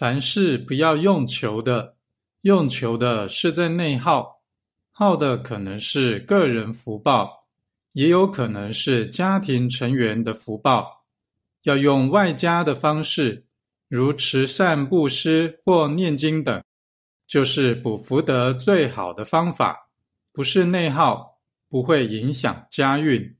凡事不要用求的用求的是在内耗耗的可能是个人福报也有可能是家庭成员的福报。要用外加的方式如慈善布施或念经等就是补福德最好的方法不是内耗不会影响家运。